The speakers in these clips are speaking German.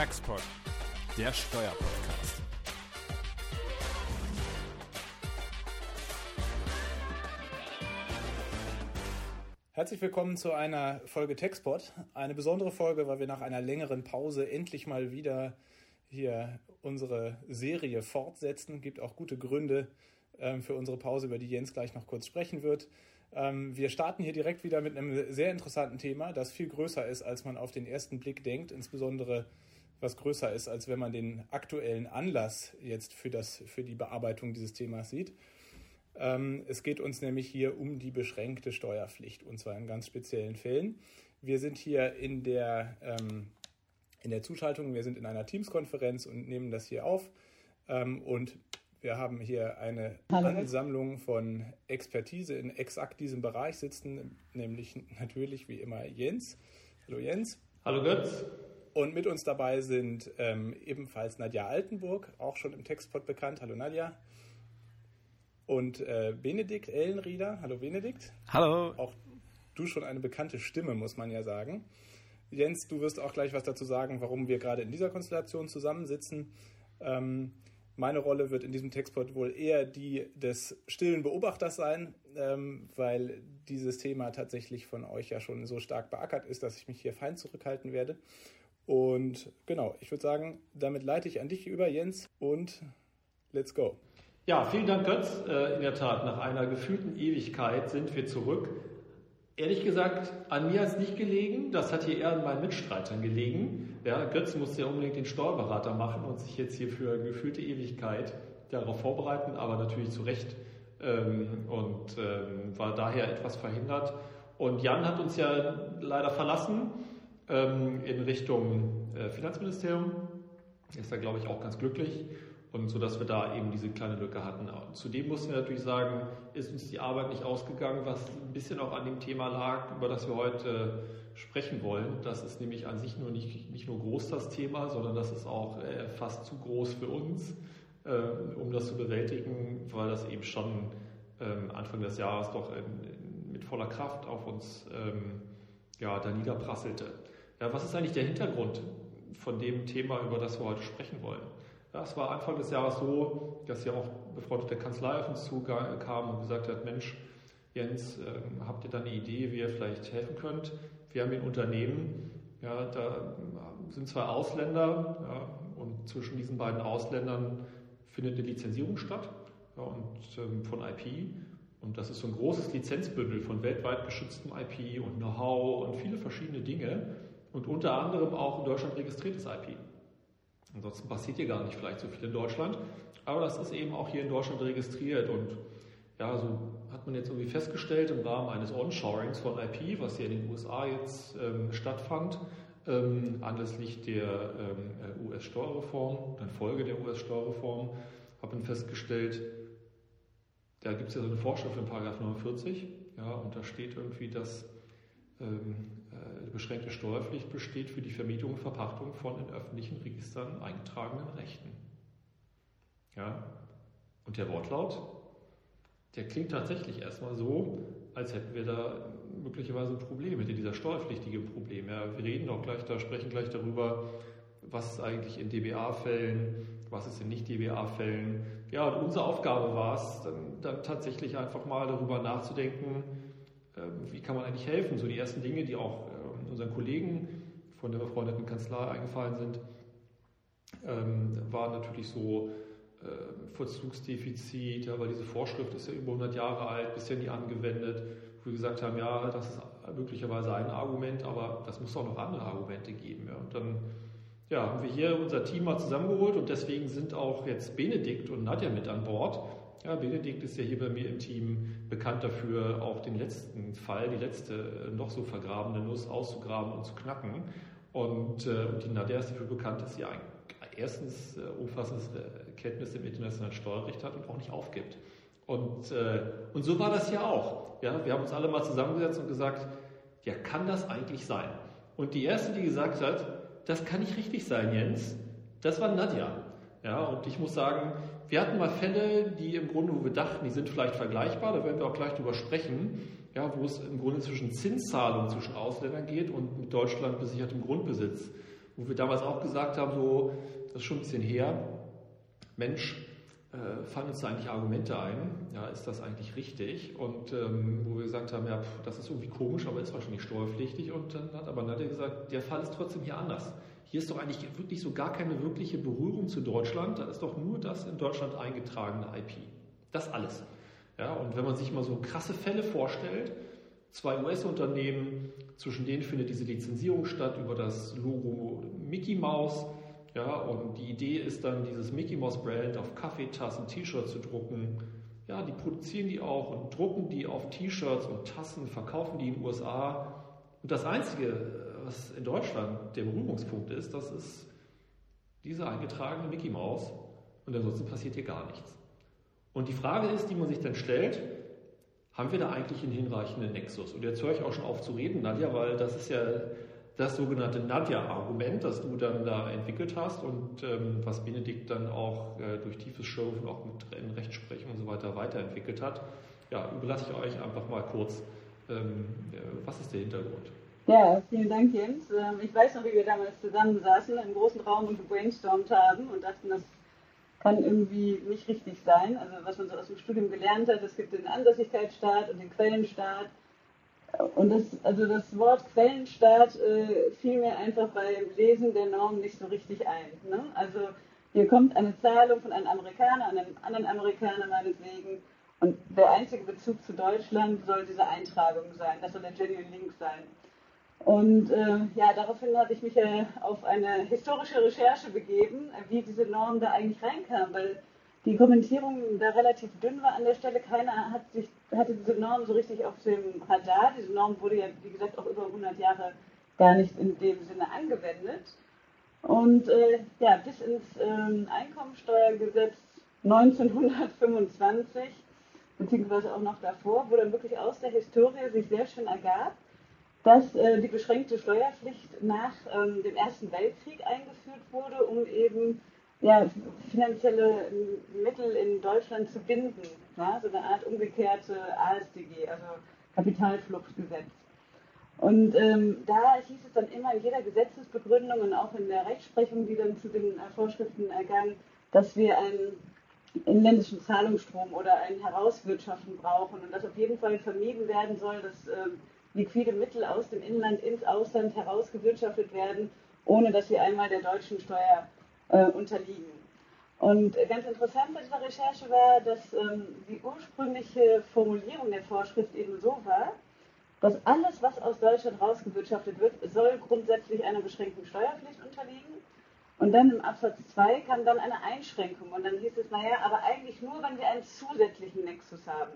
Taxpod, der Steuerpodcast. Herzlich willkommen zu einer Folge Taxpod. Eine besondere Folge, weil wir nach einer längeren Pause endlich mal wieder hier unsere Serie fortsetzen. Gibt auch gute Gründe ähm, für unsere Pause, über die Jens gleich noch kurz sprechen wird. Ähm, wir starten hier direkt wieder mit einem sehr interessanten Thema, das viel größer ist, als man auf den ersten Blick denkt, insbesondere was größer ist, als wenn man den aktuellen Anlass jetzt für, das, für die Bearbeitung dieses Themas sieht. Ähm, es geht uns nämlich hier um die beschränkte Steuerpflicht und zwar in ganz speziellen Fällen. Wir sind hier in der, ähm, in der Zuschaltung, wir sind in einer Teams-Konferenz und nehmen das hier auf. Ähm, und wir haben hier eine Hallo. Ansammlung von Expertise in exakt diesem Bereich sitzen, nämlich natürlich wie immer Jens. Hallo Jens. Hallo Götz. Und mit uns dabei sind ähm, ebenfalls Nadja Altenburg, auch schon im Textpod bekannt. Hallo Nadja. Und äh, Benedikt Ellenrieder. Hallo Benedikt. Hallo. Auch du schon eine bekannte Stimme, muss man ja sagen. Jens, du wirst auch gleich was dazu sagen, warum wir gerade in dieser Konstellation zusammensitzen. Ähm, meine Rolle wird in diesem Textpod wohl eher die des stillen Beobachters sein, ähm, weil dieses Thema tatsächlich von euch ja schon so stark beackert ist, dass ich mich hier fein zurückhalten werde. Und genau, ich würde sagen, damit leite ich an dich über, Jens, und let's go. Ja, vielen Dank, Götz. Äh, in der Tat, nach einer gefühlten Ewigkeit sind wir zurück. Ehrlich gesagt, an mir hat es nicht gelegen. Das hat hier eher an meinen Mitstreitern gelegen. Ja, Götz musste ja unbedingt den Steuerberater machen und sich jetzt hier für gefühlte Ewigkeit darauf vorbereiten, aber natürlich zu Recht ähm, und ähm, war daher etwas verhindert. Und Jan hat uns ja leider verlassen ähm, in Richtung äh, Finanzministerium. Ist da, glaube ich, auch ganz glücklich und so dass wir da eben diese kleine Lücke hatten. Zudem mussten wir natürlich sagen, ist uns die Arbeit nicht ausgegangen, was ein bisschen auch an dem Thema lag, über das wir heute sprechen wollen. Das ist nämlich an sich nur nicht, nicht nur groß das Thema, sondern das ist auch äh, fast zu groß für uns, äh, um das zu bewältigen, weil das eben schon ähm, Anfang des Jahres doch mit voller Kraft auf uns ähm, ja, da niederprasselte. Ja, was ist eigentlich der Hintergrund von dem Thema, über das wir heute sprechen wollen? Ja, es war Anfang des Jahres so, dass ja auch befreundete Kanzlei auf uns zukam und gesagt hat, Mensch, Jens, äh, habt ihr da eine Idee, wie ihr vielleicht helfen könnt? Wir haben ein Unternehmen, ja, da sind zwei Ausländer ja, und zwischen diesen beiden Ausländern findet eine Lizenzierung statt ja, und ähm, von IP. Und das ist so ein großes Lizenzbündel von weltweit geschütztem IP und Know-how und viele verschiedene Dinge und unter anderem auch in Deutschland registriertes IP. Ansonsten passiert hier gar nicht vielleicht so viel in Deutschland. Aber das ist eben auch hier in Deutschland registriert und ja, so hat man jetzt irgendwie festgestellt im Rahmen eines Onshorings von IP, was hier in den USA jetzt ähm, stattfand, ähm, anlässlich der ähm, US-Steuerreform, dann Folge der US-Steuerreform, hat man festgestellt, da gibt es ja so eine Vorschrift in Paragraph 49, ja, und da steht irgendwie, dass ähm, äh, beschränkte Steuerpflicht besteht für die Vermietung und Verpachtung von in öffentlichen Registern eingetragenen Rechten. Ja? Und der Wortlaut, der klingt tatsächlich erstmal so, als hätten wir da möglicherweise ein Problem, mit dieser steuerpflichtige Problem. Ja, wir reden auch gleich, da sprechen gleich darüber, was ist eigentlich in DBA-Fällen, was ist in Nicht-DBA-Fällen. Ja, und unsere Aufgabe war es, dann, dann tatsächlich einfach mal darüber nachzudenken, ähm, wie kann man eigentlich helfen? So die ersten Dinge, die auch unseren Kollegen von der befreundeten Kanzlei eingefallen sind, ähm, waren natürlich so äh, Vollzugsdefizit, ja, weil diese Vorschrift ist ja über 100 Jahre alt, bisher nie angewendet, wo wir gesagt haben, ja, das ist möglicherweise ein Argument, aber das muss auch noch andere Argumente geben. Ja. Und dann ja, haben wir hier unser Team mal zusammengeholt und deswegen sind auch jetzt Benedikt und Nadja mit an Bord. Ja, Benedikt ist ja hier bei mir im Team bekannt dafür, auch den letzten Fall, die letzte äh, noch so vergrabene Nuss auszugraben und zu knacken. Und, äh, die Nadia ist dafür bekannt, dass sie ein, erstens äh, umfassendes äh, Kenntnis im internationalen Steuerrecht hat und auch nicht aufgibt. Und, äh, und so war das hier auch. Ja, wir haben uns alle mal zusammengesetzt und gesagt, ja, kann das eigentlich sein? Und die erste, die gesagt hat, das kann nicht richtig sein, Jens, das war Nadja. Ja, und ich muss sagen, wir hatten mal Fälle, die im Grunde, wo wir dachten, die sind vielleicht vergleichbar, da werden wir auch gleich drüber sprechen, ja, wo es im Grunde zwischen Zinszahlungen zwischen Ausländern geht und mit Deutschland besichertem Grundbesitz, wo wir damals auch gesagt haben, so, das ist schon ein bisschen her, Mensch, äh, fallen uns da eigentlich Argumente ein? Ja, ist das eigentlich richtig? Und ähm, wo wir gesagt haben, ja, pf, das ist irgendwie komisch, aber ist wahrscheinlich steuerpflichtig. Und dann hat aber Nadja gesagt, der Fall ist trotzdem hier anders. Hier ist doch eigentlich wirklich so gar keine wirkliche Berührung zu Deutschland. Da ist doch nur das in Deutschland eingetragene IP. Das alles. Ja, und wenn man sich mal so krasse Fälle vorstellt, zwei US-Unternehmen, zwischen denen findet diese Lizenzierung statt über das Logo Mickey Mouse. Ja, und die Idee ist dann, dieses Mickey Mouse Brand auf Kaffeetassen, T-Shirts zu drucken. Ja, die produzieren die auch und drucken die auf T-Shirts und Tassen, verkaufen die in den USA. Und das Einzige, was in Deutschland der Berührungspunkt ist, das ist diese eingetragene Mickey Mouse. Und ansonsten passiert hier gar nichts. Und die Frage ist, die man sich dann stellt, haben wir da eigentlich einen hinreichenden Nexus? Und jetzt höre ich auch schon auf zu reden, Nadja, weil das ist ja das sogenannte Nadja-Argument, das du dann da entwickelt hast und ähm, was Benedikt dann auch äh, durch tiefes Schürfen, auch mit Rechtsprechung und so weiter weiterentwickelt hat. Ja, überlasse ich euch einfach mal kurz, ähm, äh, was ist der Hintergrund? Ja, vielen Dank, Jens. Ähm, ich weiß noch, wie wir damals zusammensaßen im großen Raum und gebrainstormt haben und dachten, das kann irgendwie nicht richtig sein. Also was man so aus dem Studium gelernt hat, es gibt den Ansässigkeitsstaat und den Quellenstaat und das, also das Wort Quellenstaat äh, fiel mir einfach beim Lesen der Norm nicht so richtig ein. Ne? Also hier kommt eine Zahlung von einem Amerikaner an einen anderen Amerikaner meinetwegen und der einzige Bezug zu Deutschland soll diese Eintragung sein, das soll der Genuine Link sein. Und äh, ja, daraufhin habe ich mich äh, auf eine historische Recherche begeben, wie diese Norm da eigentlich reinkam, weil die Kommentierung da relativ dünn war an der Stelle. Keiner hat sich, hatte diese Norm so richtig auf dem Radar. Diese Norm wurde ja, wie gesagt, auch über 100 Jahre gar nicht in dem Sinne angewendet. Und äh, ja, bis ins ähm, Einkommensteuergesetz 1925, beziehungsweise auch noch davor, wo dann wirklich aus der Historie sich sehr schön ergab, dass äh, die beschränkte Steuerpflicht nach ähm, dem Ersten Weltkrieg eingeführt wurde, um eben ja, finanzielle Mittel in Deutschland zu binden. Ja, so eine Art umgekehrte ASDG, also Kapitalfluchtgesetz. Und ähm, da hieß es dann immer in jeder Gesetzesbegründung und auch in der Rechtsprechung, die dann zu den äh, Vorschriften ergangen, dass wir einen inländischen Zahlungsstrom oder ein Herauswirtschaften brauchen und dass auf jeden Fall vermieden werden soll, dass äh, liquide Mittel aus dem Inland ins Ausland herausgewirtschaftet werden, ohne dass sie einmal der deutschen Steuer äh, unterliegen. Und ganz interessant bei dieser Recherche war, dass ähm, die ursprüngliche Formulierung der Vorschrift eben so war, dass alles, was aus Deutschland rausgewirtschaftet wird, soll grundsätzlich einer beschränkten Steuerpflicht unterliegen. Und dann im Absatz 2 kam dann eine Einschränkung. Und dann hieß es, naja, aber eigentlich nur, wenn wir einen zusätzlichen Nexus haben.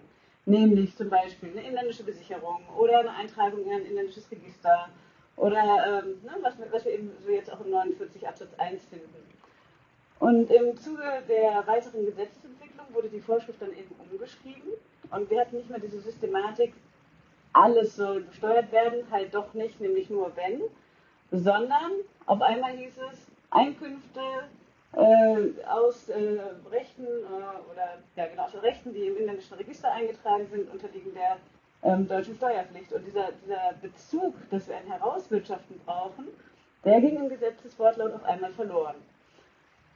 Nämlich zum Beispiel eine inländische Besicherung oder eine Eintragung in ein inländisches Register oder ähm, ne, was, was wir eben so jetzt auch im 49 Absatz 1 finden. Und im Zuge der weiteren Gesetzesentwicklung wurde die Vorschrift dann eben umgeschrieben und wir hatten nicht mehr diese Systematik, alles soll besteuert werden, halt doch nicht, nämlich nur wenn, sondern auf einmal hieß es, Einkünfte äh, aus äh, Rechten äh, oder ja genau aus Rechten, die im inländischen Register eingetragen sind, unterliegen der ähm, deutschen Steuerpflicht. Und dieser, dieser Bezug, dass wir ein Herauswirtschaften brauchen, der ging im Gesetzeswortlaut auf einmal verloren.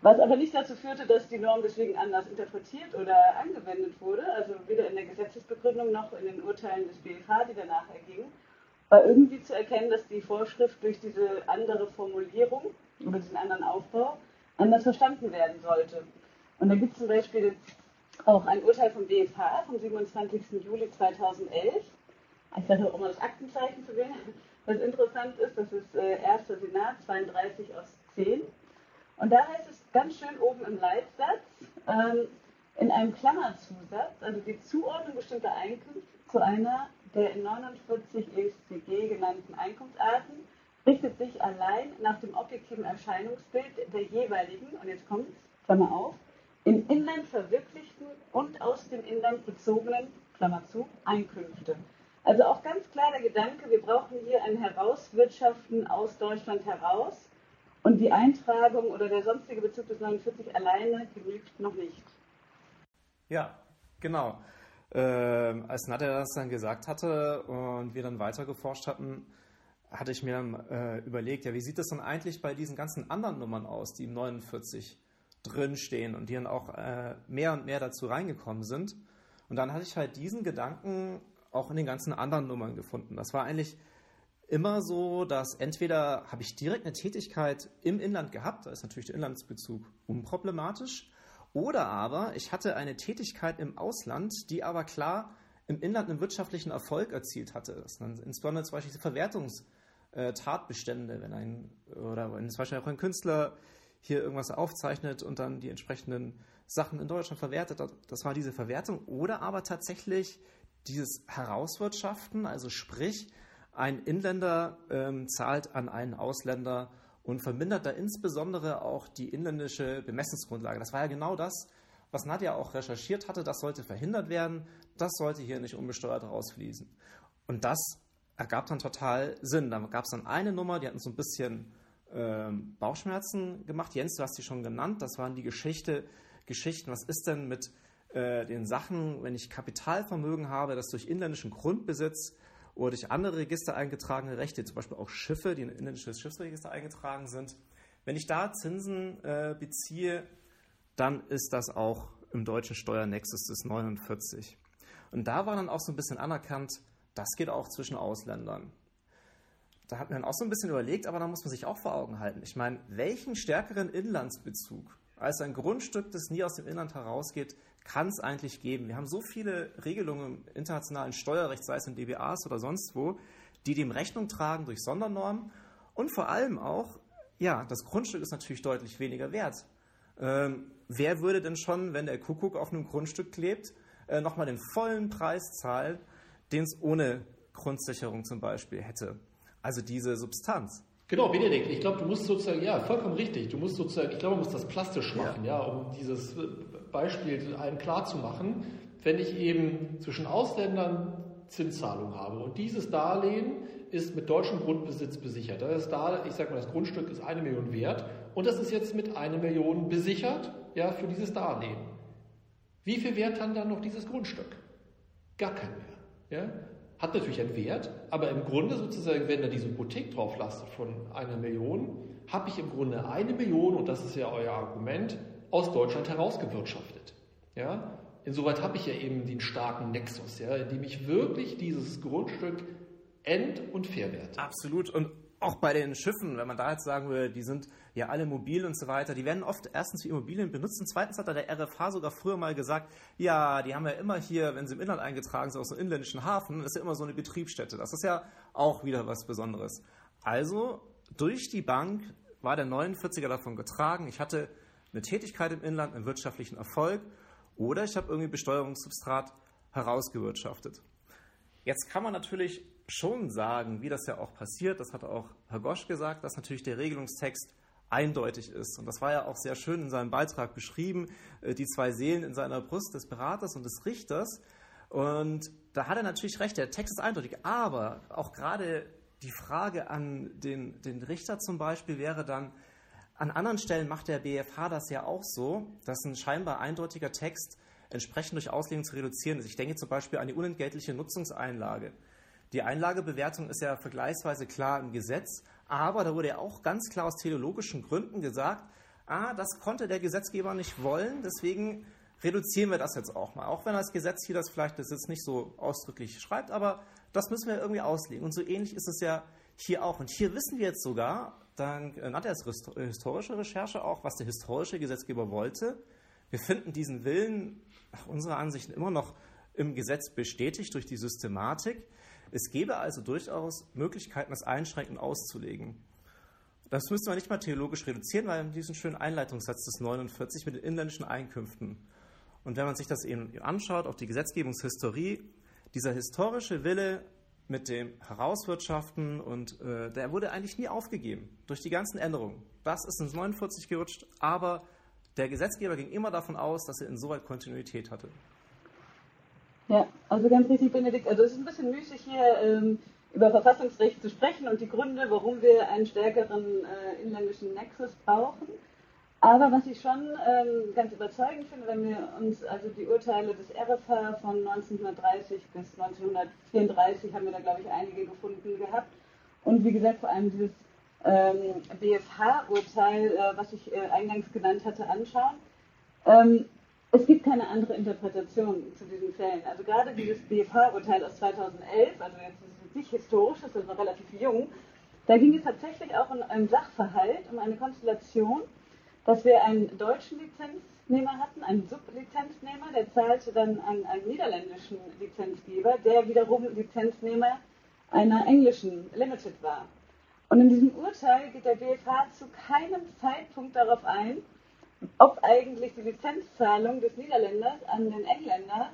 Was aber nicht dazu führte, dass die Norm deswegen anders interpretiert oder angewendet wurde, also weder in der Gesetzesbegründung noch in den Urteilen des BFH, die danach ergingen, war irgendwie zu erkennen, dass die Vorschrift durch diese andere Formulierung oder diesen anderen Aufbau anders verstanden werden sollte. Und da gibt es zum Beispiel auch ein Urteil vom BFH vom 27. Juli 2011. Ich sage auch mal das Aktenzeichen zu wählen. Was interessant ist, das ist äh, 1. Senat 32 aus 10. Und da heißt es ganz schön oben im Leitsatz, ähm, in einem Klammerzusatz, also die Zuordnung bestimmter Einkünfte zu einer der in 49 ESCG genannten Einkunftsarten richtet sich allein nach dem objektiven Erscheinungsbild der jeweiligen, und jetzt kommt Klammer auf, im Inland verwirklichten und aus dem Inland bezogenen, Klammer zu, Einkünfte. Also auch ganz klar der Gedanke, wir brauchen hier ein Herauswirtschaften aus Deutschland heraus und die Eintragung oder der sonstige Bezug des 49 alleine genügt noch nicht. Ja, genau. Ähm, als Nadja das dann gesagt hatte und wir dann weiter geforscht hatten, hatte ich mir dann äh, überlegt, ja, wie sieht das dann eigentlich bei diesen ganzen anderen Nummern aus, die im 49 drinstehen und die dann auch äh, mehr und mehr dazu reingekommen sind. Und dann hatte ich halt diesen Gedanken auch in den ganzen anderen Nummern gefunden. Das war eigentlich immer so, dass entweder habe ich direkt eine Tätigkeit im Inland gehabt, da ist natürlich der Inlandsbezug unproblematisch, oder aber ich hatte eine Tätigkeit im Ausland, die aber klar im Inland einen wirtschaftlichen Erfolg erzielt hatte. Das sind insbesondere zum Beispiel diese Verwertungstatbestände, wenn ein oder wenn zum Beispiel auch ein Künstler hier irgendwas aufzeichnet und dann die entsprechenden Sachen in Deutschland verwertet. Das war diese Verwertung. Oder aber tatsächlich dieses Herauswirtschaften, also sprich, ein Inländer ähm, zahlt an einen Ausländer und vermindert da insbesondere auch die inländische Bemessungsgrundlage. Das war ja genau das, was Nadja auch recherchiert hatte. Das sollte verhindert werden. Das sollte hier nicht unbesteuert rausfließen. Und das ergab dann total Sinn. Da gab es dann eine Nummer, die hatten so ein bisschen ähm, Bauchschmerzen gemacht. Jens, du hast sie schon genannt. Das waren die Geschichte, Geschichten. Was ist denn mit äh, den Sachen, wenn ich Kapitalvermögen habe, das durch inländischen Grundbesitz oder durch andere Register eingetragene Rechte, zum Beispiel auch Schiffe, die in inländisches Schiffsregister eingetragen sind. Wenn ich da Zinsen äh, beziehe, dann ist das auch im deutschen Steuernexus des 49. Und da war dann auch so ein bisschen anerkannt, das geht auch zwischen Ausländern. Da hat man auch so ein bisschen überlegt, aber da muss man sich auch vor Augen halten. Ich meine, welchen stärkeren Inlandsbezug als ein Grundstück, das nie aus dem Inland herausgeht, kann es eigentlich geben? Wir haben so viele Regelungen im internationalen Steuerrecht, sei es in DBAs oder sonst wo, die dem Rechnung tragen durch Sondernormen und vor allem auch, ja, das Grundstück ist natürlich deutlich weniger wert. Ähm, wer würde denn schon, wenn der Kuckuck auf einem Grundstück klebt, äh, nochmal den vollen Preis zahlen, den es ohne Grundsicherung zum Beispiel hätte? Also diese Substanz. Genau, Benedikt, ich glaube, du musst sozusagen, ja, vollkommen richtig, du musst sozusagen, ich glaube, man muss das plastisch machen, ja, ja um dieses Beispiel allen klar zu machen. Wenn ich eben zwischen Ausländern Zinszahlung habe und dieses Darlehen ist mit deutschem Grundbesitz besichert. Das ist da, ich sage mal, das Grundstück ist eine Million wert und das ist jetzt mit einer Million besichert, ja, für dieses Darlehen. Wie viel Wert hat dann noch dieses Grundstück? Gar kein mehr. Ja? hat natürlich einen Wert, aber im Grunde sozusagen, wenn da diese Hypothek drauf lastet von einer Million, habe ich im Grunde eine Million, und das ist ja euer Argument, aus Deutschland herausgewirtschaftet. Ja? Insoweit habe ich ja eben den starken Nexus, ja, in dem ich wirklich dieses Grundstück end- und verwerte. Absolut. Und auch bei den Schiffen, wenn man da jetzt sagen würde, die sind ja alle mobil und so weiter, die werden oft erstens für Immobilien benutzt und zweitens hat da der RFH sogar früher mal gesagt, ja, die haben ja immer hier, wenn sie im Inland eingetragen sind, aus einem inländischen Hafen, ist ja immer so eine Betriebsstätte. Das ist ja auch wieder was Besonderes. Also durch die Bank war der 49er davon getragen, ich hatte eine Tätigkeit im Inland, einen wirtschaftlichen Erfolg oder ich habe irgendwie Besteuerungssubstrat herausgewirtschaftet. Jetzt kann man natürlich schon sagen, wie das ja auch passiert, das hat auch Herr Gosch gesagt, dass natürlich der Regelungstext eindeutig ist. Und das war ja auch sehr schön in seinem Beitrag beschrieben, äh, die zwei Seelen in seiner Brust des Beraters und des Richters. Und da hat er natürlich recht, der Text ist eindeutig. Aber auch gerade die Frage an den, den Richter zum Beispiel wäre dann, an anderen Stellen macht der BFH das ja auch so, dass ein scheinbar eindeutiger Text entsprechend durch Auslegung zu reduzieren ist. Ich denke zum Beispiel an die unentgeltliche Nutzungseinlage. Die Einlagebewertung ist ja vergleichsweise klar im Gesetz, aber da wurde ja auch ganz klar aus theologischen Gründen gesagt, ah, das konnte der Gesetzgeber nicht wollen, deswegen reduzieren wir das jetzt auch mal. Auch wenn das Gesetz hier das vielleicht das jetzt nicht so ausdrücklich schreibt, aber das müssen wir irgendwie auslegen. Und so ähnlich ist es ja hier auch. Und hier wissen wir jetzt sogar, dank Nadjas historische Recherche auch, was der historische Gesetzgeber wollte. Wir finden diesen Willen nach unserer Ansicht immer noch im Gesetz bestätigt durch die Systematik. Es gäbe also durchaus Möglichkeiten, das einschränkend auszulegen. Das müssen wir nicht mal theologisch reduzieren, weil wir haben diesen schönen Einleitungssatz des 49 mit den inländischen Einkünften. Und wenn man sich das eben anschaut, auch die Gesetzgebungshistorie, dieser historische Wille mit dem Herauswirtschaften und äh, der wurde eigentlich nie aufgegeben durch die ganzen Änderungen. Das ist ins 49 gerutscht, aber der Gesetzgeber ging immer davon aus, dass er insoweit Kontinuität hatte. Ja, also ganz richtig, Benedikt. Also es ist ein bisschen müßig hier ähm, über Verfassungsrecht zu sprechen und die Gründe, warum wir einen stärkeren äh, inländischen Nexus brauchen. Aber was ich schon ähm, ganz überzeugend finde, wenn wir uns also die Urteile des RFH von 1930 bis 1934 haben wir da, glaube ich, einige gefunden gehabt. und wie gesagt vor allem dieses ähm, BFH-Urteil, äh, was ich äh, eingangs genannt hatte, anschauen. Ähm, es gibt keine andere Interpretation zu diesen Fällen. Also gerade dieses BFH-Urteil aus 2011, also jetzt ist es nicht historisch, das ist noch relativ jung, da ging es tatsächlich auch um einen Sachverhalt, um eine Konstellation, dass wir einen deutschen Lizenznehmer hatten, einen Sublizenznehmer, der zahlte dann an einen niederländischen Lizenzgeber, der wiederum Lizenznehmer einer englischen Limited war. Und in diesem Urteil geht der BFH zu keinem Zeitpunkt darauf ein, ob eigentlich die Lizenzzahlung des Niederländers an den Engländer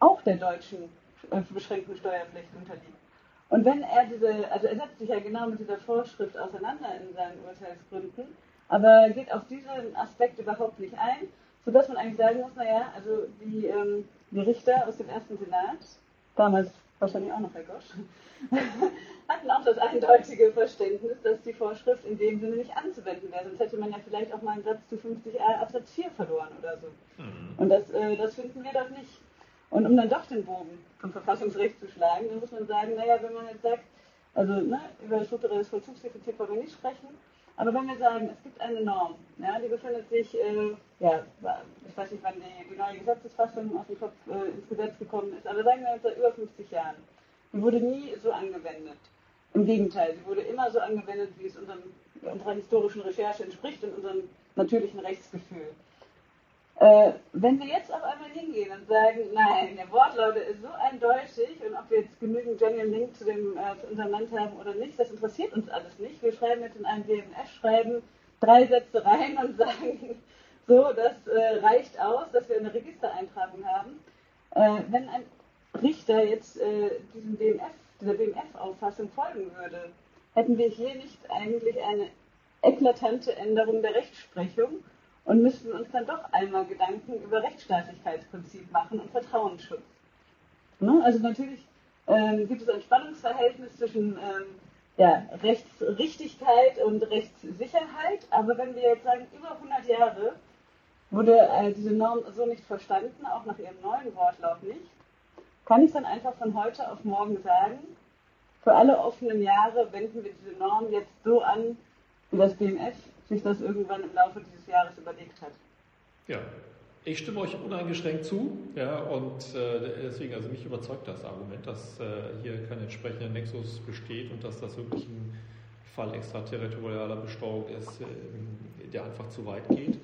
auch der deutschen äh, beschränkten Steuerpflicht unterliegt. Und wenn er diese, also er setzt sich ja genau mit dieser Vorschrift auseinander in seinen Urteilsgründen, aber geht auf diesen Aspekt überhaupt nicht ein, sodass man eigentlich sagen muss, naja, also die, ähm, die Richter aus dem ersten Senat, damals wahrscheinlich auch noch Herr Gosch, hatten auch das eindeutige Verständnis, dass die Vorschrift in dem Sinne nicht anzuwenden wäre. Sonst hätte man ja vielleicht auch mal einen Satz zu 50a Absatz 4 verloren oder so. Mhm. Und das, äh, das finden wir doch nicht. Und um dann doch den Bogen zum Verfassungsrecht zu schlagen, dann muss man sagen, naja, wenn man jetzt sagt, also ne, über strukturelles Vollzugsdefizit wollen wir nicht sprechen, aber wenn wir sagen, es gibt eine Norm, ja, die befindet sich, äh, ja, ich weiß nicht, wann die, die neue Gesetzesfassung auf den Kopf äh, ins Gesetz gekommen ist, aber sagen wir seit über 50 Jahren. Die wurde nie so angewendet. Im Gegenteil, sie wurde immer so angewendet, wie es unserem, unserer historischen Recherche entspricht und unserem natürlichen Rechtsgefühl. Äh, wenn wir jetzt auf einmal hingehen und sagen, nein, der Wortlaut ist so eindeutig und ob wir jetzt genügend Genuine Link zu, dem, äh, zu unserem Land haben oder nicht, das interessiert uns alles nicht. Wir schreiben jetzt in einem BMF-Schreiben drei Sätze rein und sagen, so, das äh, reicht aus, dass wir eine Registereintragung haben. Äh, wenn ein Richter jetzt äh, diesem BMF, dieser BMF-Auffassung folgen würde, hätten wir hier nicht eigentlich eine eklatante Änderung der Rechtsprechung und müssten uns dann doch einmal Gedanken über Rechtsstaatlichkeitsprinzip machen und Vertrauensschutz. Ne? Also natürlich ähm, gibt es ein Spannungsverhältnis zwischen ähm, ja, Rechtsrichtigkeit und Rechtssicherheit, aber wenn wir jetzt sagen, über 100 Jahre wurde äh, diese Norm so nicht verstanden, auch nach ihrem neuen Wortlaut nicht, kann ich dann einfach von heute auf morgen sagen, für alle offenen Jahre wenden wir diese Norm jetzt so an, wie das BMF sich das irgendwann im Laufe dieses Jahres überlegt hat. Ja, ich stimme euch uneingeschränkt zu, ja, und äh, deswegen, also mich überzeugt das Argument, dass äh, hier kein entsprechender Nexus besteht und dass das wirklich ein Fall extraterritorialer Besteuerung ist, äh, der einfach zu weit geht.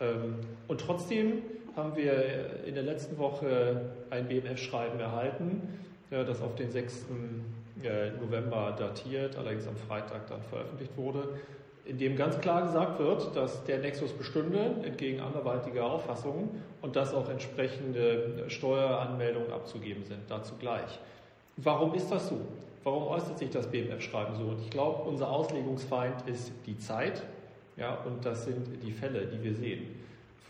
Ähm, und trotzdem haben wir in der letzten Woche ein BMF-Schreiben erhalten, das auf den 6. Äh, November datiert, allerdings am Freitag dann veröffentlicht wurde, in dem ganz klar gesagt wird, dass der Nexus bestünde, entgegen anderweitiger Auffassungen, und dass auch entsprechende Steueranmeldungen abzugeben sind, dazu gleich. Warum ist das so? Warum äußert sich das BMF-Schreiben so? Und ich glaube, unser Auslegungsfeind ist die Zeit, ja, und das sind die Fälle, die wir sehen.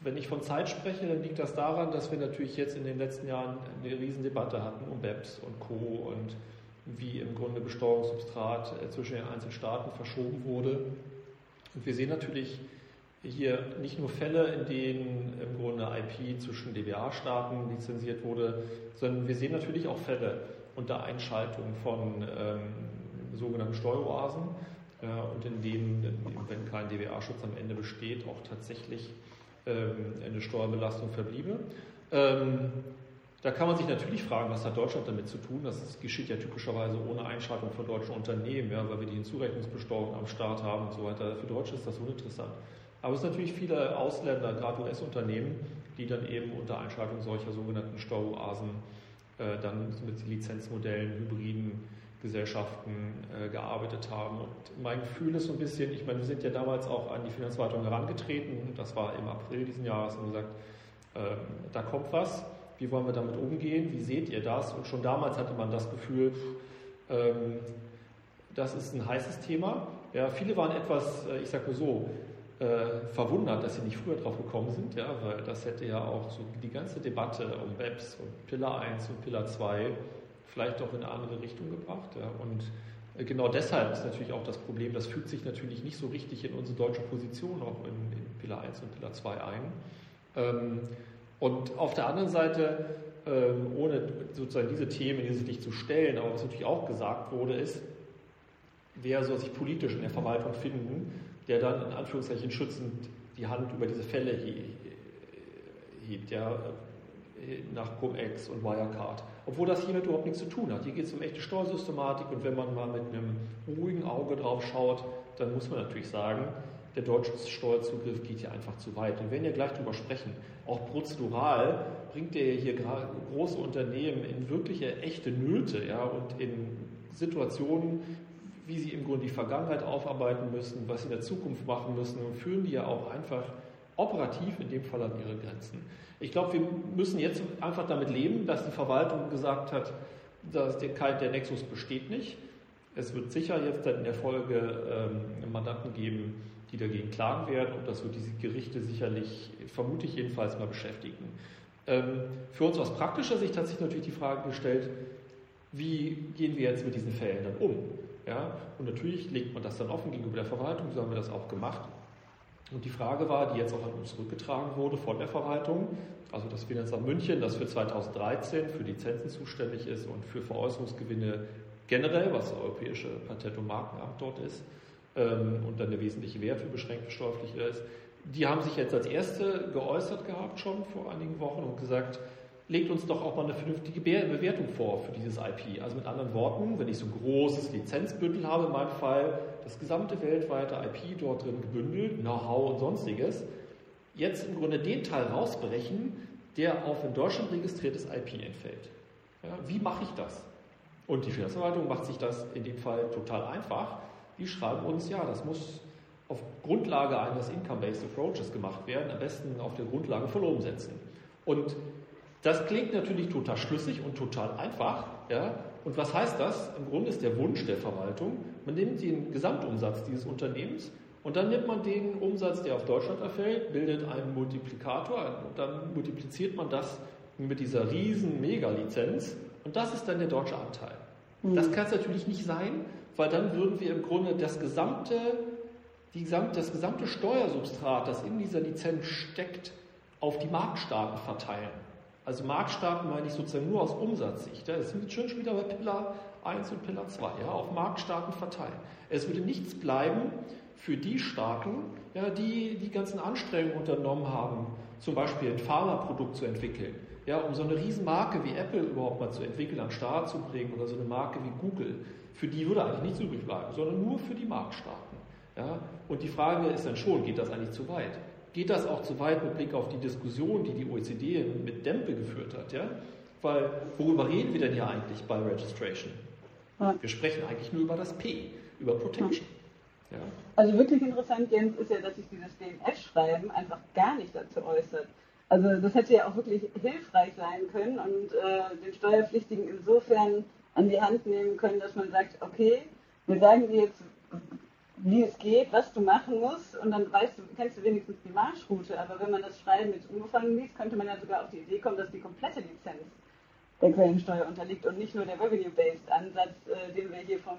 Wenn ich von Zeit spreche, dann liegt das daran, dass wir natürlich jetzt in den letzten Jahren eine Riesendebatte hatten um BEPS und Co. und wie im Grunde Besteuerungssubstrat zwischen den einzelnen Staaten verschoben wurde. Und wir sehen natürlich hier nicht nur Fälle, in denen im Grunde IP zwischen DBA-Staaten lizenziert wurde, sondern wir sehen natürlich auch Fälle unter Einschaltung von ähm, sogenannten Steueroasen äh, und in denen, wenn kein DBA-Schutz am Ende besteht, auch tatsächlich ähm, eine Steuerbelastung verbliebe. Ähm, da kann man sich natürlich fragen, was hat Deutschland damit zu tun? Das geschieht ja typischerweise ohne Einschaltung von deutschen Unternehmen, ja, weil wir die Hinzurechnungsbesteuerung am Start haben und so weiter. Für Deutsche ist das uninteressant. Aber es sind natürlich viele Ausländer, gerade US-Unternehmen, die dann eben unter Einschaltung solcher sogenannten Steueroasen äh, dann mit Lizenzmodellen, hybriden Gesellschaften äh, gearbeitet haben. Und mein Gefühl ist so ein bisschen, ich meine, wir sind ja damals auch an die Finanzverwaltung herangetreten, das war im April diesen Jahres, und gesagt, äh, da kommt was. Wie wollen wir damit umgehen? Wie seht ihr das? Und schon damals hatte man das Gefühl, ähm, das ist ein heißes Thema. Ja, viele waren etwas, äh, ich sage nur so, äh, verwundert, dass sie nicht früher drauf gekommen sind, ja, weil das hätte ja auch so die ganze Debatte um BEPS und Pillar 1 und Pillar 2 vielleicht auch in eine andere Richtung gebracht. Ja. Und äh, genau deshalb ist natürlich auch das Problem, das fügt sich natürlich nicht so richtig in unsere deutsche Position auch in, in Pillar 1 und Pillar 2 ein. Ähm, und auf der anderen Seite, ähm, ohne sozusagen diese Themen in dieses Licht zu stellen, aber was natürlich auch gesagt wurde, ist, wer soll sich politisch in der Verwaltung finden, der dann in Anführungszeichen schützend die Hand über diese Fälle hebt, ja, nach Cum-Ex und Wirecard. Obwohl das hiermit überhaupt nichts zu tun hat. Hier geht es um echte Steuersystematik und wenn man mal mit einem ruhigen Auge drauf schaut, dann muss man natürlich sagen, der deutsche Steuerzugriff geht hier einfach zu weit. Und wir werden ja gleich darüber sprechen. Auch prozedural bringt er hier große Unternehmen in wirkliche, echte Nöte ja, und in Situationen, wie sie im Grunde die Vergangenheit aufarbeiten müssen, was sie in der Zukunft machen müssen und führen die ja auch einfach operativ in dem Fall an ihre Grenzen. Ich glaube, wir müssen jetzt einfach damit leben, dass die Verwaltung gesagt hat, dass der, der Nexus besteht nicht. Es wird sicher jetzt dann in der Folge ähm, Mandanten geben, die dagegen klagen werden und das wird diese Gerichte sicherlich, vermute ich jedenfalls, mal beschäftigen. Ähm, für uns aus praktischer Sicht hat sich natürlich die Frage gestellt, wie gehen wir jetzt mit diesen Fällen dann um? Ja, und natürlich legt man das dann offen gegenüber der Verwaltung, so haben wir das auch gemacht. Und die Frage war, die jetzt auch an uns zurückgetragen wurde von der Verwaltung, also das Finanzamt München, das für 2013 für Lizenzen zuständig ist und für Veräußerungsgewinne generell, was das Europäische Patent- und Markenamt dort ist, ähm, und dann der wesentliche Wert für beschränkte Steuerpflichter ist, die haben sich jetzt als erste geäußert gehabt schon vor einigen Wochen und gesagt, legt uns doch auch mal eine vernünftige Bewertung vor für dieses IP. Also mit anderen Worten, wenn ich so ein großes Lizenzbündel habe, in meinem Fall das gesamte weltweite IP dort drin gebündelt, Know-how und sonstiges, jetzt im Grunde den Teil rausbrechen, der auf in Deutschland registriertes IP entfällt. Ja, wie mache ich das? Und die Finanzverwaltung macht sich das in dem Fall total einfach. Die schreiben uns, ja, das muss auf Grundlage eines Income-Based Approaches gemacht werden, am besten auf der Grundlage von Umsätzen. Und das klingt natürlich total schlüssig und total einfach. Ja? Und was heißt das? Im Grunde ist der Wunsch der Verwaltung, man nimmt den Gesamtumsatz dieses Unternehmens und dann nimmt man den Umsatz, der auf Deutschland erfällt, bildet einen Multiplikator und dann multipliziert man das mit dieser riesen Mega-Lizenz und das ist dann der deutsche Anteil. Mhm. Das kann es natürlich nicht sein, weil dann würden wir im Grunde das gesamte, die, das gesamte Steuersubstrat, das in dieser Lizenz steckt, auf die Marktstaaten verteilen. Also Marktstaaten meine ich sozusagen nur aus Umsatzsicht. Das sind schon wieder bei Pillar 1 und Pillar 2, ja, auf Marktstaaten verteilen. Es würde nichts bleiben für die Staaten, ja, die die ganzen Anstrengungen unternommen haben, zum Beispiel ein Pharmaprodukt zu entwickeln, ja, um so eine Riesenmarke wie Apple überhaupt mal zu entwickeln, an den Start zu bringen oder so eine Marke wie Google. Für die würde eigentlich nichts übrig bleiben, sondern nur für die Marktstaaten. Ja. Und die Frage ist dann schon, geht das eigentlich zu weit? geht das auch zu weit mit Blick auf die Diskussion, die die OECD mit Dempe geführt hat. Ja? Weil worüber reden wir denn hier eigentlich bei Registration? Wir sprechen eigentlich nur über das P, über Protection. Ja. Also wirklich interessant, Jens, ist ja, dass sich dieses DNF-Schreiben einfach gar nicht dazu äußert. Also das hätte ja auch wirklich hilfreich sein können und äh, den Steuerpflichtigen insofern an die Hand nehmen können, dass man sagt, okay, wir sagen dir jetzt, wie es geht, was du machen musst und dann weißt du, kennst du wenigstens die Marschroute. Aber wenn man das Schreiben jetzt unbefangen liest, könnte man ja sogar auf die Idee kommen, dass die komplette Lizenz der Quellensteuer unterliegt und nicht nur der Revenue-Based Ansatz, äh, den wir hier von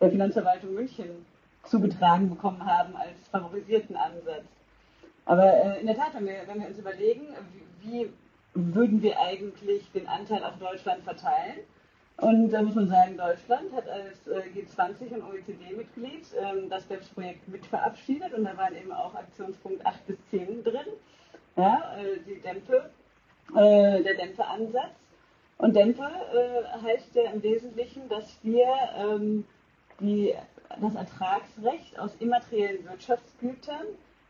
der Finanzverwaltung München zugetragen bekommen haben als favorisierten Ansatz. Aber äh, in der Tat, wenn wir, wenn wir uns überlegen, wie, wie würden wir eigentlich den Anteil auf Deutschland verteilen, und da muss man sagen, Deutschland hat als äh, G20 und OECD-Mitglied ähm, das BEPS-Projekt mit verabschiedet und da waren eben auch Aktionspunkt 8 bis 10 drin. Ja, äh, die Dämpfe, äh, der Dämpfeansatz. Und Dämpfe heißt ja im Wesentlichen, dass wir ähm, die, das Ertragsrecht aus immateriellen Wirtschaftsgütern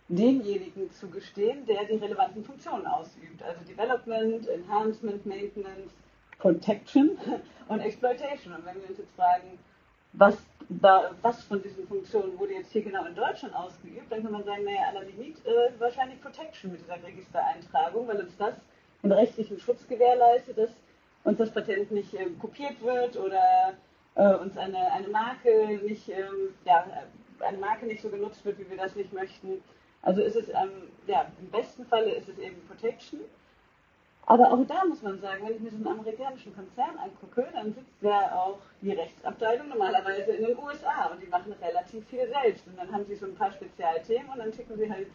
demjenigen zugestehen, der die relevanten Funktionen ausübt. Also Development, Enhancement, Maintenance, Protection und Exploitation. Und wenn wir uns jetzt fragen, was, was von diesen Funktionen wurde jetzt hier genau in Deutschland ausgeübt, dann kann man sagen, naja, aller Limit äh, wahrscheinlich Protection mit dieser Registereintragung, weil uns das den rechtlichen Schutz gewährleistet, dass uns das Patent nicht äh, kopiert wird oder äh, uns eine, eine Marke nicht, ähm, ja, eine Marke nicht so genutzt wird, wie wir das nicht möchten. Also ist es, ähm, ja, im besten Falle ist es eben Protection. Aber auch da muss man sagen, wenn ich mir so einen amerikanischen Konzern angucke, dann sitzt ja auch die Rechtsabteilung normalerweise in den USA und die machen relativ viel selbst. Und dann haben sie so ein paar Spezialthemen und dann schicken sie halt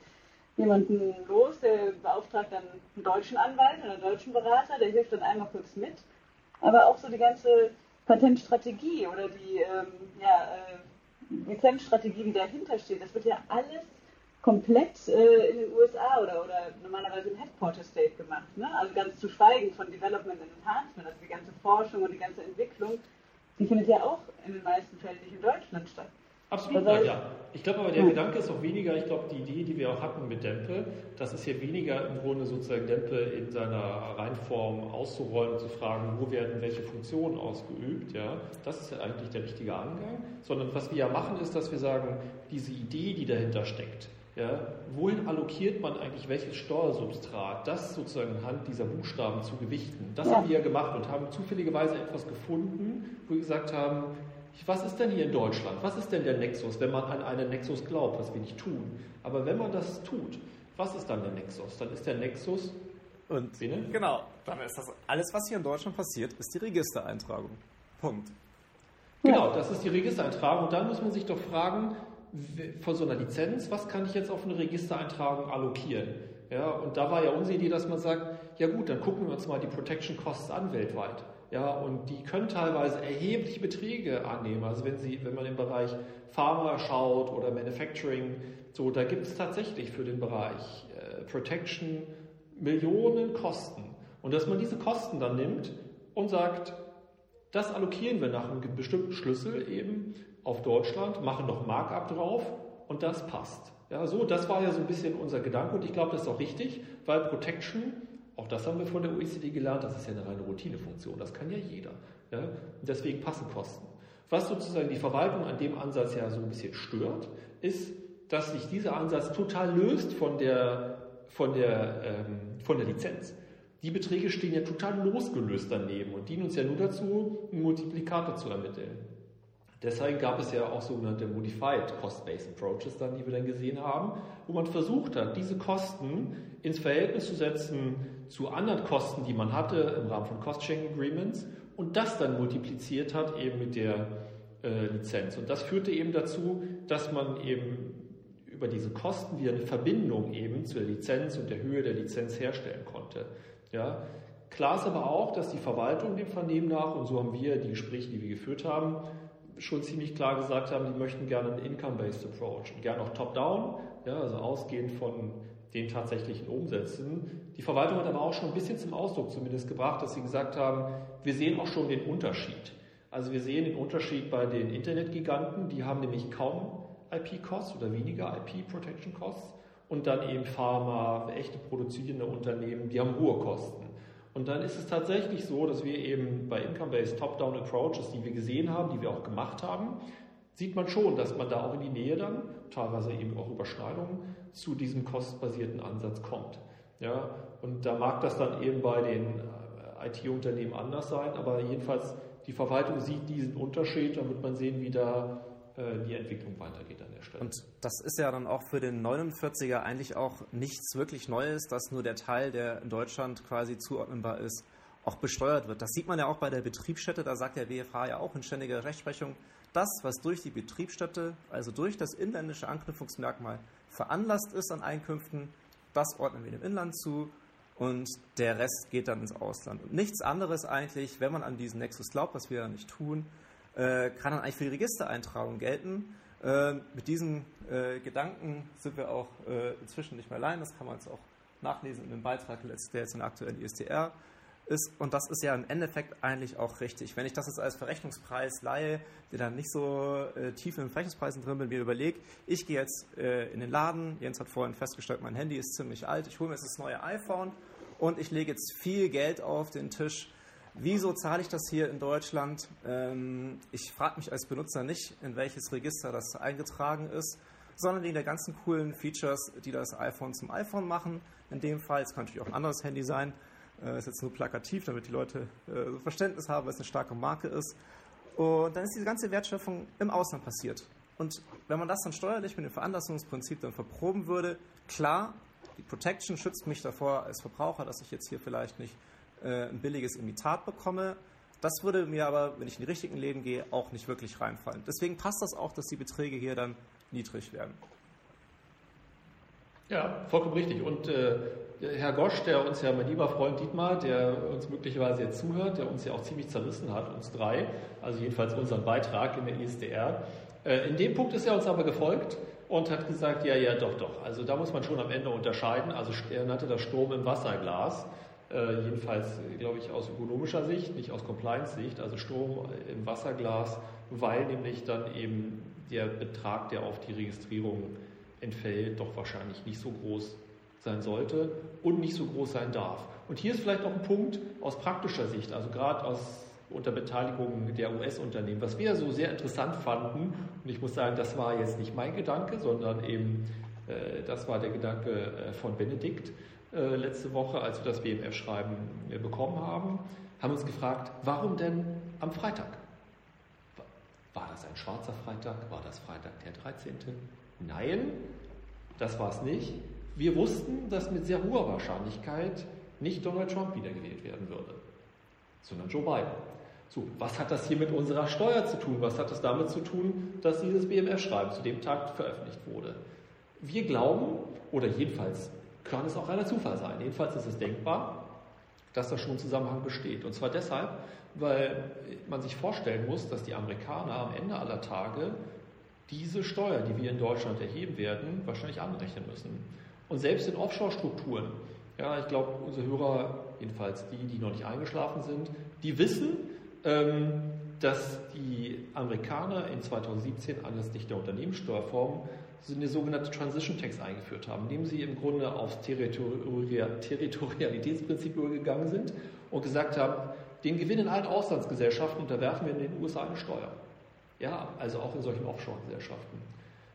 jemanden los, der beauftragt dann einen deutschen Anwalt oder einen deutschen Berater, der hilft dann einmal kurz mit. Aber auch so die ganze Patentstrategie oder die ähm, ja, äh, Lizenzstrategie, die dahinter steht, das wird ja alles komplett äh, in den USA oder, oder normalerweise im Headquarter State gemacht. Ne? Also ganz zu schweigen von Development and Enhancement, also die ganze Forschung und die ganze Entwicklung, die findet ja auch in den meisten Fällen nicht in Deutschland statt. Absolut, Also- ja. Ich glaube aber, der Gedanke ist auch weniger, ich glaube, die Idee, die wir auch hatten mit Dempe, das ist hier weniger im Grunde sozusagen Dempe in seiner Reinform auszuräumen und zu fragen, wo werden welche Funktionen ausgeübt, ja. Das ist ja eigentlich der richtige Angang. Sondern was wir ja machen, ist, dass wir sagen, diese Idee, die dahinter steckt, ja, wohin allokiert man eigentlich welches Steuersubstrat, das sozusagen anhand dieser Buchstaben zu gewichten. Das Ja. haben wir ja gemacht und haben zufälligerweise etwas gefunden, wo wir gesagt haben, was ist denn hier in Deutschland? Was ist denn der Nexus, wenn man an einen Nexus glaubt, was wir nicht tun? Aber wenn man das tut, was ist dann der Nexus? Dann ist der Nexus, Und Bitte? genau, dann ist das alles, was hier in Deutschland passiert, ist die Registereintragung. Punkt. genau, das ist die Registereintragung. Und dann muss man sich doch fragen, von so einer Lizenz, was kann ich jetzt auf eine Registereintragung allokieren? Ja, und da war ja unsere Idee, dass man sagt, ja gut, dann gucken wir uns mal die Protection Costs an weltweit. Ja, und die können teilweise erhebliche Beträge annehmen. Also wenn Sie, wenn man im Bereich Pharma schaut oder Manufacturing, so, da gibt es tatsächlich für den Bereich äh, Protection Millionen Kosten. Und dass man diese Kosten dann nimmt und sagt, das allokieren wir nach einem bestimmten Schlüssel eben auf Deutschland, machen noch Markup drauf und das passt. Ja, so, das war ja so ein bisschen unser Gedanke und ich glaube, das ist auch richtig, weil Protection, auch das haben wir von der OECD gelernt, das ist ja eine reine Routinefunktion, das kann ja jeder. Ja? Deswegen passen Kosten. Was sozusagen die Verwaltung an dem Ansatz ja so ein bisschen stört, ist, dass sich dieser Ansatz total löst von der, von der, ähm, von der Lizenz. Die Beträge stehen ja total losgelöst daneben und dienen uns ja nur dazu, einen Multiplikator zu ermitteln. Deshalb gab es ja auch sogenannte Modified Cost-Based Approaches, dann, die wir dann gesehen haben, wo man versucht hat, diese Kosten ins Verhältnis zu setzen zu anderen Kosten, die man hatte im Rahmen von Cost-Sharing Agreements und das dann multipliziert hat eben mit der äh, Lizenz. Und das führte eben dazu, dass man eben über diese Kosten wieder eine Verbindung eben zur Lizenz und der Höhe der Lizenz herstellen konnte. Ja, klar ist aber auch, dass die Verwaltung dem Vernehmen nach, und so haben wir die Gespräche, die wir geführt haben, schon ziemlich klar gesagt haben, die möchten gerne einen Income-Based Approach, und gerne auch Top-Down, ja, also ausgehend von den tatsächlichen Umsätzen. Die Verwaltung hat aber auch schon ein bisschen zum Ausdruck zumindest gebracht, dass sie gesagt haben, wir sehen auch schon den Unterschied. Also wir sehen den Unterschied bei den Internetgiganten, die haben nämlich kaum IP-Costs oder weniger IP-Protection-Costs und dann eben Pharma, echte produzierende Unternehmen, die haben hohe Kosten. Und dann ist es tatsächlich so, dass wir eben bei Income-Based Top-Down Approaches, die wir gesehen haben, die wir auch gemacht haben, sieht man schon, dass man da auch in die Nähe dann, teilweise eben auch Überschneidungen, zu diesem kostbasierten Ansatz kommt. Ja, und da mag das dann eben bei den äh, IT-Unternehmen anders sein, aber jedenfalls die Verwaltung sieht diesen Unterschied, wird man sehen, wie da äh, die Entwicklung weitergeht Stelle. Und das ist ja dann auch für den 49er eigentlich auch nichts wirklich Neues, dass nur der Teil, der in Deutschland quasi zuordnenbar ist, auch besteuert wird. Das sieht man ja auch bei der Betriebsstätte, da sagt der WFH ja auch in ständiger Rechtsprechung, das, was durch die Betriebsstätte, also durch das inländische Anknüpfungsmerkmal veranlasst ist an Einkünften, das ordnen wir dem Inland zu und der Rest geht dann ins Ausland. Und nichts anderes eigentlich, wenn man an diesen Nexus glaubt, was wir ja nicht tun, äh, kann dann eigentlich für die Registereintragung gelten. Äh, mit diesem äh, Gedanken sind wir auch äh, inzwischen nicht mehr allein. Das kann man jetzt auch nachlesen in dem Beitrag, der jetzt in der aktuellen ISDR ist. Und das ist ja im Endeffekt eigentlich auch richtig. Wenn ich das jetzt als Verrechnungspreis leihe, der dann nicht so äh, tief in den Verrechnungspreisen drin bin, mir überlege, ich gehe jetzt äh, in den Laden, Jens hat vorhin festgestellt, mein Handy ist ziemlich alt, ich hole mir jetzt das neue iPhone und ich lege jetzt viel Geld auf den Tisch. Wieso zahle ich das hier in Deutschland? Ähm, ich frage mich als Benutzer nicht, in welches Register das eingetragen ist, sondern wegen der ganzen coolen Features, die das iPhone zum iPhone machen. In dem Fall, es kann natürlich auch ein anderes Handy sein, äh, ist jetzt nur plakativ, damit die Leute äh, Verständnis haben, weil es eine starke Marke ist. Und dann ist diese ganze Wertschöpfung im Ausland passiert. Und wenn man das dann steuerlich mit dem Veranlassungsprinzip dann verproben würde, klar, die Protection schützt mich davor als Verbraucher, dass ich jetzt hier vielleicht nicht äh, ein billiges Imitat bekomme. Das würde mir aber, wenn ich in die richtigen Läden gehe, auch nicht wirklich reinfallen. Deswegen passt das auch, dass die Beträge hier dann niedrig werden. Ja, vollkommen richtig. Und äh, Herr Gosch, der uns ja, mein lieber Freund Dietmar, der uns möglicherweise jetzt zuhört, der uns ja auch ziemlich zerrissen hat, uns drei, also jedenfalls unseren Beitrag in der ISDR, Äh, in dem Punkt ist er uns aber gefolgt und hat gesagt, ja, ja, doch, doch. Also da muss man schon am Ende unterscheiden. Also er nannte das Strom im Wasserglas. Äh, jedenfalls, glaube ich, aus ökonomischer Sicht, nicht aus Compliance-Sicht, also Strom im Wasserglas, weil nämlich dann eben der Betrag, der auf die Registrierung entfällt, doch wahrscheinlich nicht so groß sein sollte und nicht so groß sein darf. Und hier ist vielleicht noch ein Punkt aus praktischer Sicht, also gerade aus unter Beteiligung der US-Unternehmen, was wir so sehr interessant fanden. Und ich muss sagen, das war jetzt nicht mein Gedanke, sondern eben äh, das war der Gedanke äh, von Benedikt äh, letzte Woche, als wir das BMF-Schreiben äh, bekommen haben, haben uns gefragt, warum denn am Freitag? War das ein schwarzer Freitag? War das Freitag der 13.? Nein, das war es nicht. Wir wussten, dass mit sehr hoher Wahrscheinlichkeit nicht Donald Trump wiedergewählt werden würde, sondern Joe Biden. So, was hat das hier mit unserer Steuer zu tun? Was hat das damit zu tun, dass dieses BMF-Schreiben zu dem Tag veröffentlicht wurde? Wir glauben, oder jedenfalls kann es auch reiner Zufall sein, jedenfalls ist es denkbar, dass da schon ein Zusammenhang besteht. Und zwar deshalb, weil man sich vorstellen muss, dass die Amerikaner am Ende aller Tage diese Steuer, die wir in Deutschland erheben werden, wahrscheinlich anrechnen müssen. Und selbst in Offshore-Strukturen, ja, ich glaube, unsere Hörer, jedenfalls die, die noch nicht eingeschlafen sind, die wissen, ähm, dass die Amerikaner in 2017 anlässlich der Unternehmenssteuerform eine sogenannte Transition Tax eingeführt haben, indem sie im Grunde aufs Territorialitätsprinzip übergegangen sind und gesagt haben, den Gewinn in allen Auslandsgesellschaften unterwerfen wir in den USA eine Steuer. Ja, also auch in solchen Offshore-Gesellschaften.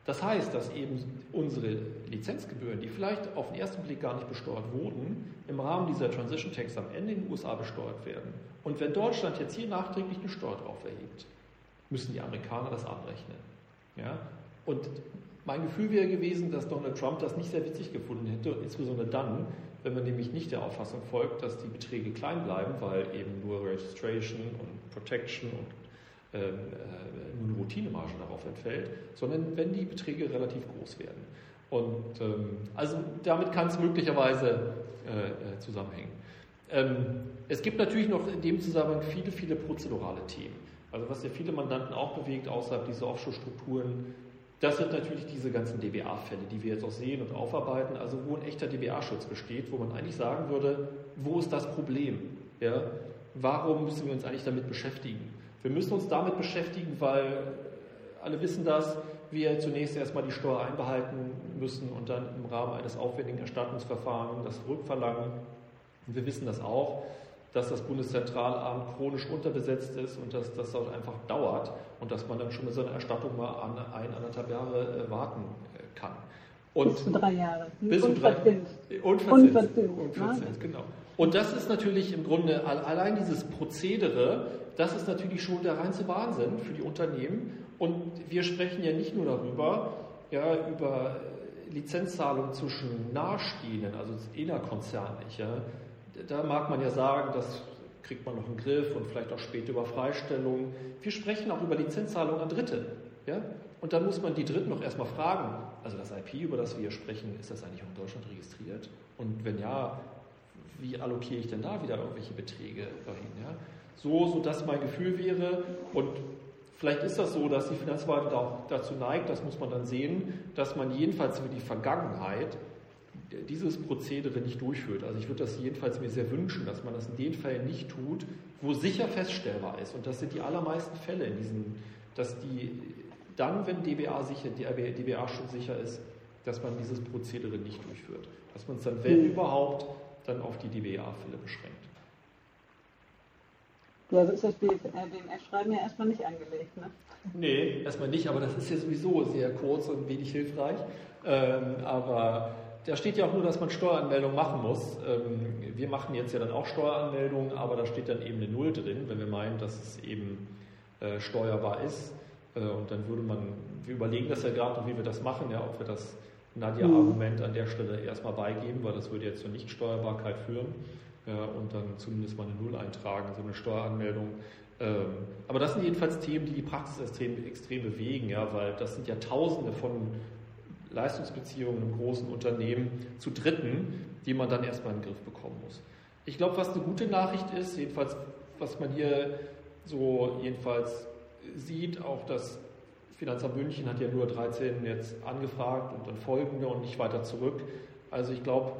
Das heißt, dass eben unsere Lizenzgebühren, die vielleicht auf den ersten Blick gar nicht besteuert wurden, im Rahmen dieser Transition Tax am Ende in den USA besteuert werden. Und wenn Deutschland jetzt hier nachträglich eine Steuer drauf erhebt, müssen die Amerikaner das anrechnen. Ja? Und mein Gefühl wäre gewesen, dass Donald Trump das nicht sehr witzig gefunden hätte, insbesondere dann, wenn man nämlich nicht der Auffassung folgt, dass die Beträge klein bleiben, weil eben nur Registration und Protection und ähm, äh, nur eine Routinemarge darauf entfällt, sondern wenn die Beträge relativ groß werden. Und ähm, also damit kann es möglicherweise äh, äh, zusammenhängen. Ähm, es gibt natürlich noch in dem Zusammenhang viele, viele prozedurale Themen. Also was ja viele Mandanten auch bewegt außerhalb dieser Offshore-Strukturen, das sind natürlich diese ganzen DBA-Fälle, die wir jetzt auch sehen und aufarbeiten, also wo ein echter DBA-Schutz besteht, wo man eigentlich sagen würde, wo ist das Problem? Ja? Warum müssen wir uns eigentlich damit beschäftigen? Wir müssen uns damit beschäftigen, weil alle wissen das, wir zunächst erstmal die Steuer einbehalten müssen und dann im Rahmen eines aufwendigen Erstattungsverfahrens das zurückverlangen. Und wir wissen das auch, dass das Bundeszentralamt chronisch unterbesetzt ist und dass das dort einfach dauert und dass man dann schon mit so einer Erstattung mal an ein, anderthalb Jahre äh, warten äh, kann. Und bis zu drei Jahre. Bis zu drei Und Unverzins, genau. Und das ist natürlich im Grunde, allein dieses Prozedere, das ist natürlich schon der reinste Wahnsinn für die Unternehmen. Und wir sprechen ja nicht nur darüber, ja, über Lizenzzahlungen zwischen Nahestehenden, also innerkonzernlich. Ja. Da mag man ja sagen, das kriegt man noch einen Griff und vielleicht auch später über Freistellungen. Wir sprechen auch über Lizenzzahlungen an Dritte. Ja? Und dann muss man die Dritten noch erstmal fragen, also das IP, über das wir sprechen, ist das eigentlich auch in Deutschland registriert? Und wenn ja, wie allokiere ich denn da wieder irgendwelche Beträge dahin? Ja? So, so dass mein Gefühl wäre, und vielleicht ist das so, dass die Finanzverwaltung auch dazu neigt, das muss man dann sehen, dass man jedenfalls für die Vergangenheit dieses Prozedere nicht durchführt. Also ich würde das jedenfalls mir sehr wünschen, dass man das in den Fällen nicht tut, wo sicher feststellbar ist. Und das sind die allermeisten Fälle in diesen, dass die dann, wenn DBA sicher, DBA-Schutz sicher ist, dass man dieses Prozedere nicht durchführt. Dass man es dann, wenn überhaupt, dann auf die DBA-Fälle beschränkt. Ja, also ist das BMF-Schreiben ja erstmal nicht angelegt, ne? Nee, erstmal nicht, aber das ist ja sowieso sehr kurz und wenig hilfreich. Ähm, aber da steht ja auch nur, dass man Steueranmeldung machen muss. Ähm, wir machen jetzt ja dann auch Steueranmeldungen, aber da steht dann eben eine Null drin, wenn wir meinen, dass es eben äh, steuerbar ist. Äh, und dann würde man, wir überlegen das ja gerade, wie wir das machen, ja, ob wir das Nadja-Argument an der Stelle erstmal beigeben, weil das würde jetzt zur Nichtsteuerbarkeit führen. Ja, und dann zumindest mal eine Null eintragen, so eine Steueranmeldung. Ähm, aber das sind jedenfalls Themen, die die Praxis extrem, extrem bewegen, ja, weil das sind ja Tausende von Leistungsbeziehungen im großen Unternehmen zu Dritten, die man dann erstmal in den Griff bekommen muss. Ich glaube, was eine gute Nachricht ist, jedenfalls, was man hier so jedenfalls sieht, auch das Finanzamt München hat ja nur 13 jetzt angefragt und dann folgende und nicht weiter zurück. Also ich glaube,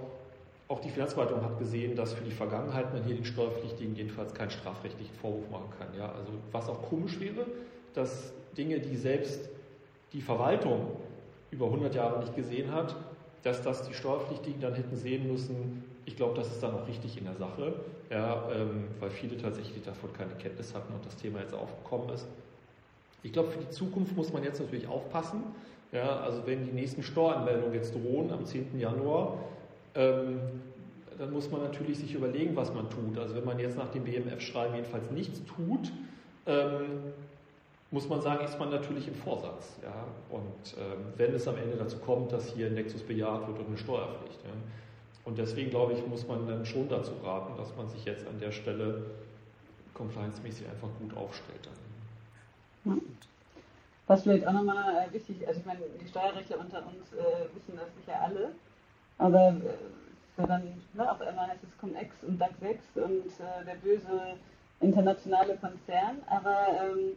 auch die Finanzverwaltung hat gesehen, dass für die Vergangenheit man hier den Steuerpflichtigen jedenfalls keinen strafrechtlichen Vorwurf machen kann. Ja, also was auch komisch wäre, dass Dinge, die selbst die Verwaltung über 100 Jahre nicht gesehen hat, dass das die Steuerpflichtigen dann hätten sehen müssen. Ich glaube, das ist dann auch richtig in der Sache, ja, ähm, weil viele tatsächlich davon keine Kenntnis hatten und das Thema jetzt aufgekommen ist. Ich glaube, für die Zukunft muss man jetzt natürlich aufpassen. Ja, also wenn die nächsten Steueranmeldungen jetzt drohen am 10. Januar, ähm, dann muss man natürlich sich überlegen, was man tut. Also wenn man jetzt nach dem BMF-Schreiben jedenfalls nichts tut, ähm, muss man sagen, ist man natürlich im Vorsatz. Ja? Und ähm, wenn es am Ende dazu kommt, dass hier ein Nexus bejaht wird und eine Steuerpflicht. Ja? Und deswegen glaube ich, muss man dann schon dazu raten, dass man sich jetzt an der Stelle compliance-mäßig einfach gut aufstellt. Ja. Was vielleicht auch nochmal äh, wichtig, also ich meine, die Steuerrechtler unter uns äh, wissen das sicher alle, aber äh, dann, ne, auf einmal heißt es Cum-Ex und DAX 6 und äh, der böse internationale Konzern, aber ähm,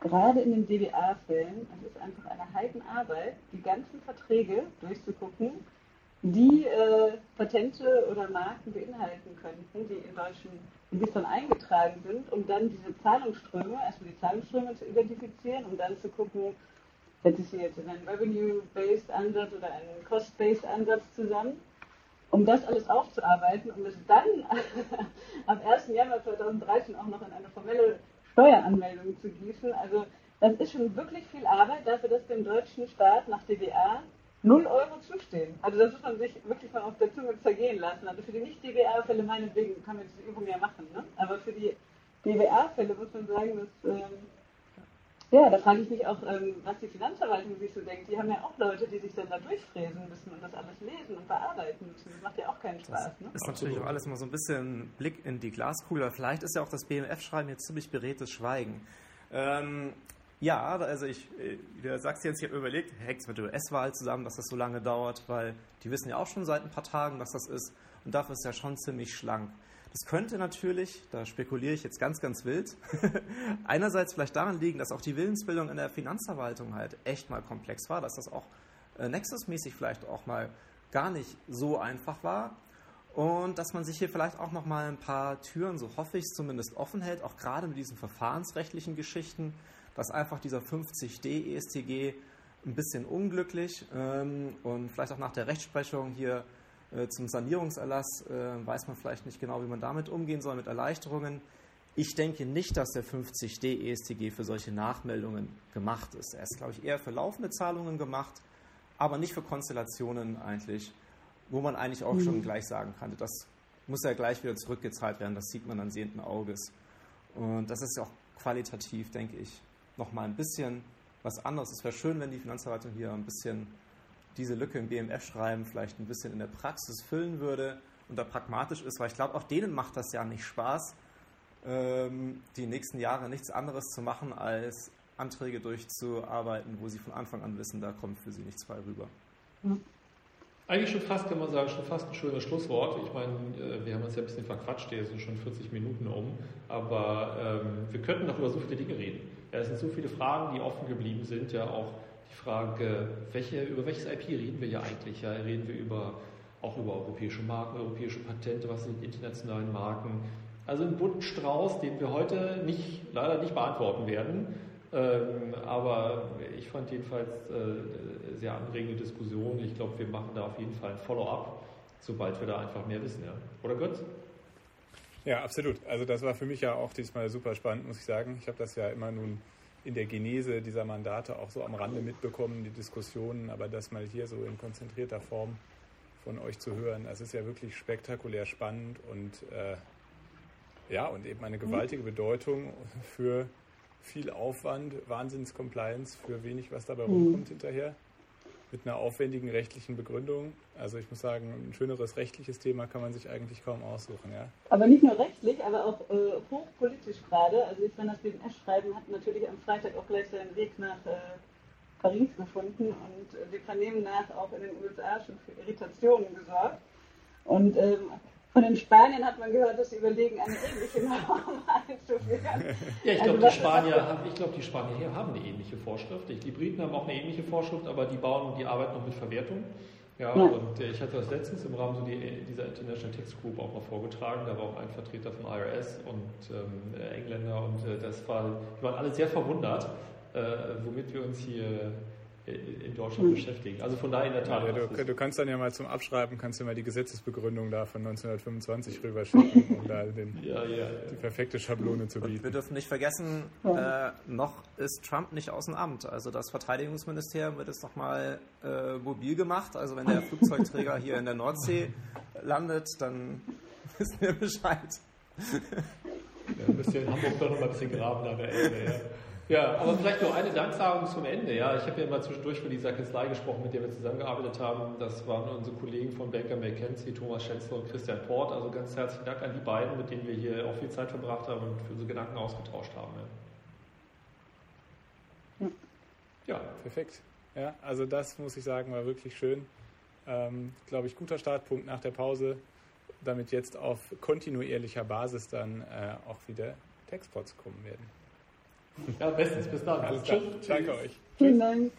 gerade in den DBA-Fällen, es ist einfach eine Heidenarbeit, die ganzen Verträge durchzugucken, die äh, Patente oder Marken beinhalten könnten, die in deutschen Registern eingetragen sind, um dann diese Zahlungsströme, erstmal die Zahlungsströme zu identifizieren, um dann zu gucken, setze ich hier jetzt in einen Revenue-Based Ansatz oder einen Cost-Based Ansatz zusammen, um das alles aufzuarbeiten, um es dann am 1. Januar 2013 auch noch in eine formelle Steueranmeldungen zu gießen. Also das ist schon wirklich viel Arbeit dafür, dass dem deutschen Staat nach DBA 0 Euro zustehen. Also das muss man sich wirklich mal auf der Zunge zergehen lassen. Also für die Nicht-DBA-Fälle meinetwegen kann man diese Übung ja machen. Ne? Aber für die DBA-Fälle muss man sagen, dass ähm, ja, da frage ich mich auch, ähm, was die Finanzverwaltung sich so denkt. Die haben ja auch Leute, die sich dann da durchfräsen müssen und das alles lesen und bearbeiten müssen. Das macht ja auch keinen Spaß. Das ne? ist natürlich auch alles mal so ein bisschen Blick in die Glaskugel. Vielleicht ist ja auch das BMF-Schreiben jetzt ziemlich beredtes Schweigen. Ähm, ja, also ich, äh, du sagst jetzt, ich habe überlegt, hängt es mit der US-Wahl zusammen, dass das so lange dauert, weil die wissen ja auch schon seit ein paar Tagen, dass das ist. Und dafür ist ja schon ziemlich schlank. Das könnte natürlich, da spekuliere ich jetzt ganz, ganz wild, einerseits vielleicht daran liegen, dass auch die Willensbildung in der Finanzverwaltung halt echt mal komplex war, dass das auch äh, Nexus-mäßig vielleicht auch mal gar nicht so einfach war. Und dass man sich hier vielleicht auch noch mal ein paar Türen, so hoffe ich es zumindest, offen hält, auch gerade mit diesen verfahrensrechtlichen Geschichten, dass einfach dieser 50D ESTG ein bisschen unglücklich ähm, und vielleicht auch nach der Rechtsprechung hier zum Sanierungserlass äh, weiß man vielleicht nicht genau, wie man damit umgehen soll, mit Erleichterungen. Ich denke nicht, dass der 50D ESTG für solche Nachmeldungen gemacht ist. Er ist, glaube ich, eher für laufende Zahlungen gemacht, aber nicht für Konstellationen eigentlich, wo man eigentlich auch mhm. schon gleich sagen kann, das muss ja gleich wieder zurückgezahlt werden, das sieht man an sehenden Auges. Und das ist auch qualitativ, denke ich, nochmal ein bisschen was anderes. Es wäre schön, wenn die Finanzverwaltung hier ein bisschen diese Lücke im BMF-Schreiben vielleicht ein bisschen in der Praxis füllen würde und da pragmatisch ist, weil ich glaube, auch denen macht das ja nicht Spaß, ähm, die nächsten Jahre nichts anderes zu machen, als Anträge durchzuarbeiten, wo sie von Anfang an wissen, da kommt für sie nichts bei rüber. Mhm. Eigentlich schon fast, kann man sagen, schon fast ein schönes Schlusswort. Ich meine, äh, wir haben uns ja ein bisschen verquatscht, hier sind schon 40 Minuten um, aber ähm, wir könnten noch über so viele Dinge reden. Ja, es sind so viele Fragen, die offen geblieben sind, ja auch die Frage, welche, über welches IP reden wir ja eigentlich? Ja, reden wir über, auch über europäische Marken, europäische Patente, was sind internationalen Marken? Also ein bunten Strauß, den wir heute nicht, leider nicht beantworten werden. Ähm, aber ich fand jedenfalls äh, sehr anregende Diskussion. Ich glaube, wir machen da auf jeden Fall ein Follow-up, sobald wir da einfach mehr wissen. Ja. Oder Götz? Ja, absolut. Also das war für mich ja auch diesmal super spannend, muss ich sagen. Ich habe das ja immer nun in der Genese dieser Mandate auch so am Rande mitbekommen, die Diskussionen, aber das mal hier so in konzentrierter Form von euch zu hören, das ist ja wirklich spektakulär spannend und äh, ja, und eben eine gewaltige Bedeutung für viel Aufwand, Wahnsinns-Compliance für wenig, was dabei rumkommt mhm. hinterher mit einer aufwendigen rechtlichen Begründung. Also ich muss sagen, ein schöneres rechtliches Thema kann man sich eigentlich kaum aussuchen. Ja? Aber nicht nur rechtlich, aber auch äh, hochpolitisch gerade. Also ich fand das BMS-Schreiben hat natürlich am Freitag auch gleich seinen Weg nach äh, Paris gefunden und äh, die Vernehmen nach auch in den USA schon für Irritationen gesorgt. Und ähm, Und in Spanien hat man gehört, dass sie überlegen, eine ähnliche Norm einzuführen. Ja, ich Also glaube, was die Spanier, ich glaub, die Spanier hier haben eine ähnliche Vorschrift. Die Briten haben auch eine ähnliche Vorschrift, aber die bauen, die arbeiten noch mit Verwertung. Ja, Ja. und äh, ich hatte das letztens im Rahmen so die, dieser International Text Group auch mal vorgetragen. Da war auch ein Vertreter von IRS und ähm, äh, Engländer und äh, das war, die waren alle sehr verwundert, äh, womit wir uns hier äh, in Deutschland beschäftigen. Also von daher in der Tat. Ja, du, du kannst dann ja mal zum Abschreiben, kannst du mal die Gesetzesbegründung da von 1925 rüberschicken, um da den, ja, ja, die perfekte Schablone zu Und wir bieten. dürfen nicht vergessen, äh, noch ist Trump nicht aus dem Amt. Also das Verteidigungsministerium wird jetzt nochmal äh, mobil gemacht. Also wenn der Flugzeugträger hier in der Nordsee landet, dann wissen wir Bescheid. Ja, ein bisschen Hamburg doch noch mal ein bisschen graben an der Elbe, ja. Ja, aber vielleicht noch eine Danksagung zum Ende. Ja, ich habe ja mal zwischendurch von dieser Kanzlei gesprochen, mit der wir zusammengearbeitet haben. Das waren unsere Kollegen von Baker McKenzie, Thomas Schänzler und Christian Port. Also ganz herzlichen Dank an die beiden, mit denen wir hier auch viel Zeit verbracht haben und für unsere Gedanken ausgetauscht haben. Ja. ja. Perfekt. Ja, also das muss ich sagen, war wirklich schön. Ähm, Glaube ich, guter Startpunkt nach der Pause, damit jetzt auf kontinuierlicher Basis dann äh, auch wieder Textpots kommen werden. Ja bestens. Bis dann. Alles. Tschüss. Danke euch. Vielen Dank.